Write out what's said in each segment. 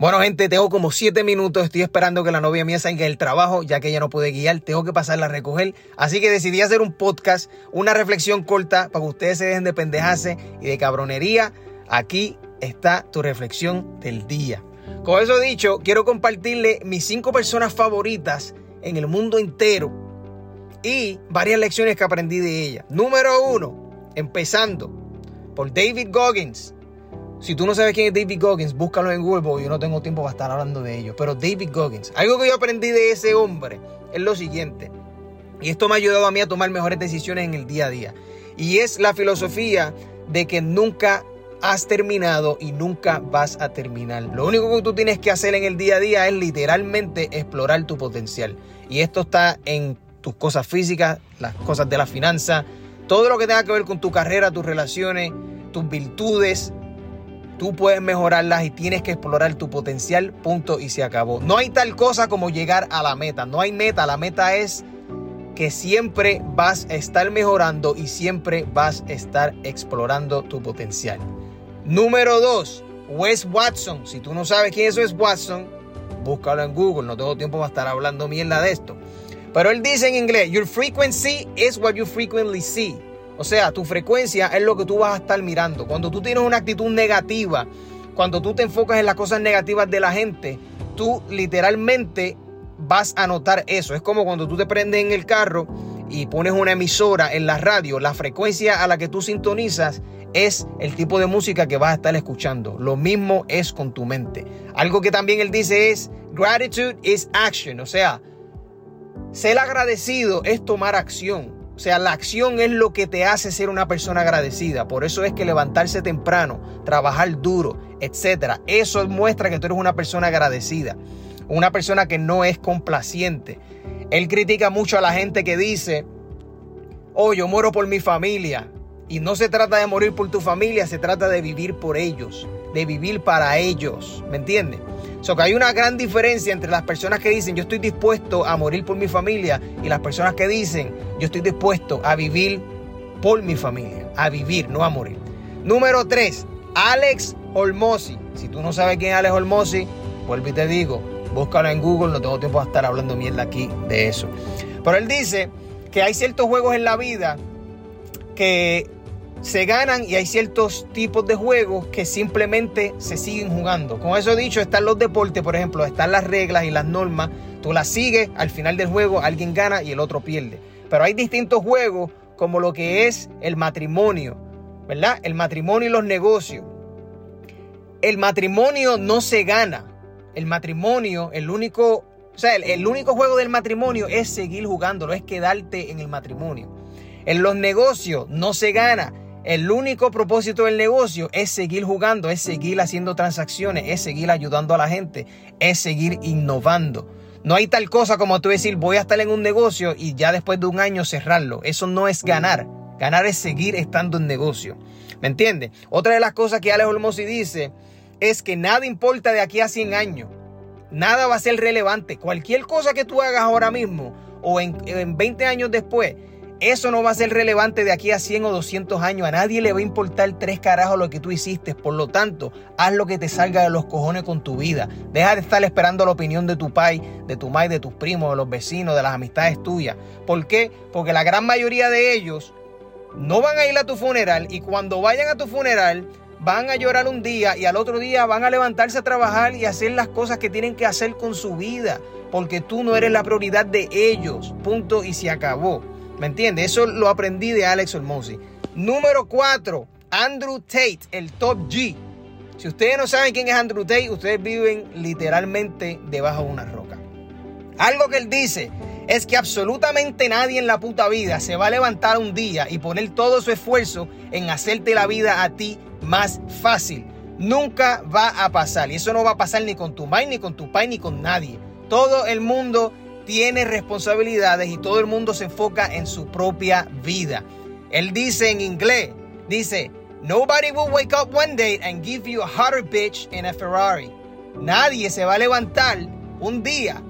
Bueno, gente, tengo como siete minutos. Estoy esperando que la novia mía salga del trabajo, ya que ella no puede guiar. Tengo que pasarla a recoger. Así que decidí hacer un podcast, una reflexión corta para que ustedes se dejen de pendejarse y de cabronería. Aquí está tu reflexión del día. Con eso dicho, quiero compartirle mis cinco personas favoritas en el mundo entero y varias lecciones que aprendí de ella. Número uno, empezando por David Goggins. Si tú no sabes quién es David Goggins, búscalo en Google porque yo no tengo tiempo para estar hablando de ello. Pero David Goggins, algo que yo aprendí de ese hombre es lo siguiente. Y esto me ha ayudado a mí a tomar mejores decisiones en el día a día. Y es la filosofía de que nunca has terminado y nunca vas a terminar. Lo único que tú tienes que hacer en el día a día es literalmente explorar tu potencial. Y esto está en tus cosas físicas, las cosas de la finanza, todo lo que tenga que ver con tu carrera, tus relaciones, tus virtudes, Tú puedes mejorarlas y tienes que explorar tu potencial, punto y se acabó. No hay tal cosa como llegar a la meta. No hay meta. La meta es que siempre vas a estar mejorando y siempre vas a estar explorando tu potencial. Número 2, Wes Watson. Si tú no sabes quién es Wes Watson, búscalo en Google. No tengo tiempo para estar hablando mierda de esto. Pero él dice en inglés, Your frequency is what you frequently see. O sea, tu frecuencia es lo que tú vas a estar mirando. Cuando tú tienes una actitud negativa, cuando tú te enfocas en las cosas negativas de la gente, tú literalmente vas a notar eso. Es como cuando tú te prendes en el carro y pones una emisora en la radio, la frecuencia a la que tú sintonizas es el tipo de música que vas a estar escuchando. Lo mismo es con tu mente. Algo que también él dice es, gratitude is action. O sea, ser agradecido es tomar acción. O sea, la acción es lo que te hace ser una persona agradecida. Por eso es que levantarse temprano, trabajar duro, etcétera, eso muestra que tú eres una persona agradecida, una persona que no es complaciente. Él critica mucho a la gente que dice, "Oh, yo muero por mi familia." Y no se trata de morir por tu familia, se trata de vivir por ellos, de vivir para ellos, ¿me entiendes? So que hay una gran diferencia entre las personas que dicen yo estoy dispuesto a morir por mi familia y las personas que dicen yo estoy dispuesto a vivir por mi familia, a vivir, no a morir. Número 3, Alex Olmosi. Si tú no sabes quién es Alex Olmosi, vuelvo y te digo, búscalo en Google, no tengo tiempo de estar hablando mierda aquí de eso. Pero él dice que hay ciertos juegos en la vida que se ganan y hay ciertos tipos de juegos que simplemente se siguen jugando. Con eso dicho, están los deportes, por ejemplo, están las reglas y las normas. Tú las sigues, al final del juego alguien gana y el otro pierde. Pero hay distintos juegos como lo que es el matrimonio, ¿verdad? El matrimonio y los negocios. El matrimonio no se gana. El matrimonio, el único, o sea, el, único juego del matrimonio es seguir jugándolo, es quedarte en el matrimonio. En los negocios no se gana. El único propósito del negocio es seguir jugando, es seguir haciendo transacciones, es seguir ayudando a la gente, es seguir innovando. No hay tal cosa como tú decir voy a estar en un negocio y ya después de un año cerrarlo. Eso no es ganar. Ganar es seguir estando en negocio. ¿Me entiendes? Otra de las cosas que Alex Olmosi dice es que nada importa de aquí a 100 años. Nada va a ser relevante. Cualquier cosa que tú hagas ahora mismo o en, en 20 años después eso no va a ser relevante de aquí a 100 o 200 años. A nadie le va a importar tres carajos lo que tú hiciste. Por lo tanto, haz lo que te salga de los cojones con tu vida. Deja de estar esperando la opinión de tu pai, de tu mai, de tus primos, de los vecinos, de las amistades tuyas. ¿Por qué? Porque la gran mayoría de ellos no van a ir a tu funeral y cuando vayan a tu funeral van a llorar un día y al otro día van a levantarse a trabajar y hacer las cosas que tienen que hacer con su vida. Porque tú no eres la prioridad de ellos. Punto y se acabó. ¿Me entiendes? Eso lo aprendí de Alex Olmosi. Número 4, Andrew Tate, el top G. Si ustedes no saben quién es Andrew Tate, ustedes viven literalmente debajo de una roca. Algo que él dice es que absolutamente nadie en la puta vida se va a levantar un día y poner todo su esfuerzo en hacerte la vida a ti más fácil. Nunca va a pasar. Y eso no va a pasar ni con tu mai, ni con tu pai, ni con nadie. Todo el mundo tiene responsabilidades y todo el mundo se enfoca en su propia vida. Él dice en inglés, dice, Nobody will wake up one day and give you a hotter bitch in a Ferrari. Nadie se va a levantar un día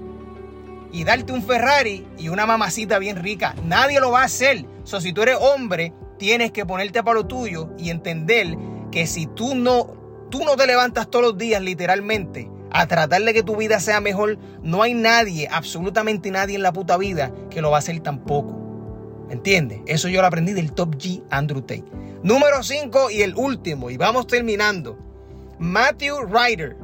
y darte un Ferrari y una mamacita bien rica. Nadie lo va a hacer. So, si tú eres hombre, tienes que ponerte para lo tuyo y entender que si tú no, tú no te levantas todos los días literalmente a tratar de que tu vida sea mejor, no hay nadie, absolutamente nadie en la puta vida que lo va a hacer tampoco. ¿Entiendes? Eso yo lo aprendí del Top G Andrew Tate. Número 5 y el último, y vamos terminando. Matthew Ryder.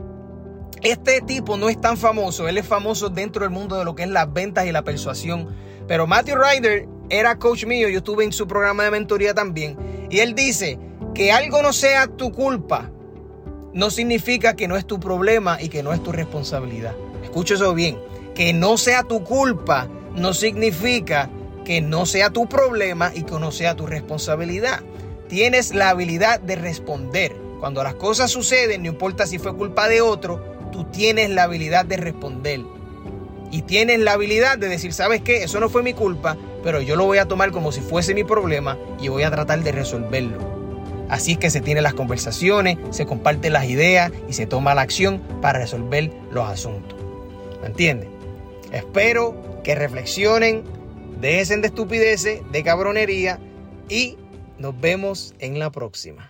Este tipo no es tan famoso, él es famoso dentro del mundo de lo que es las ventas y la persuasión. Pero Matthew Ryder era coach mío, yo estuve en su programa de mentoría también. Y él dice que algo no sea tu culpa, no significa que no es tu problema y que no es tu responsabilidad. Escucha eso bien. Que no sea tu culpa no significa que no sea tu problema y que no sea tu responsabilidad. Tienes la habilidad de responder. Cuando las cosas suceden, no importa si fue culpa de otro, tú tienes la habilidad de responder. Y tienes la habilidad de decir, ¿sabes qué? Eso no fue mi culpa, pero yo lo voy a tomar como si fuese mi problema y voy a tratar de resolverlo. Así es que se tienen las conversaciones, se comparten las ideas y se toma la acción para resolver los asuntos. ¿Me entiendes? Espero que reflexionen, dejen de estupideces, de cabronería y nos vemos en la próxima.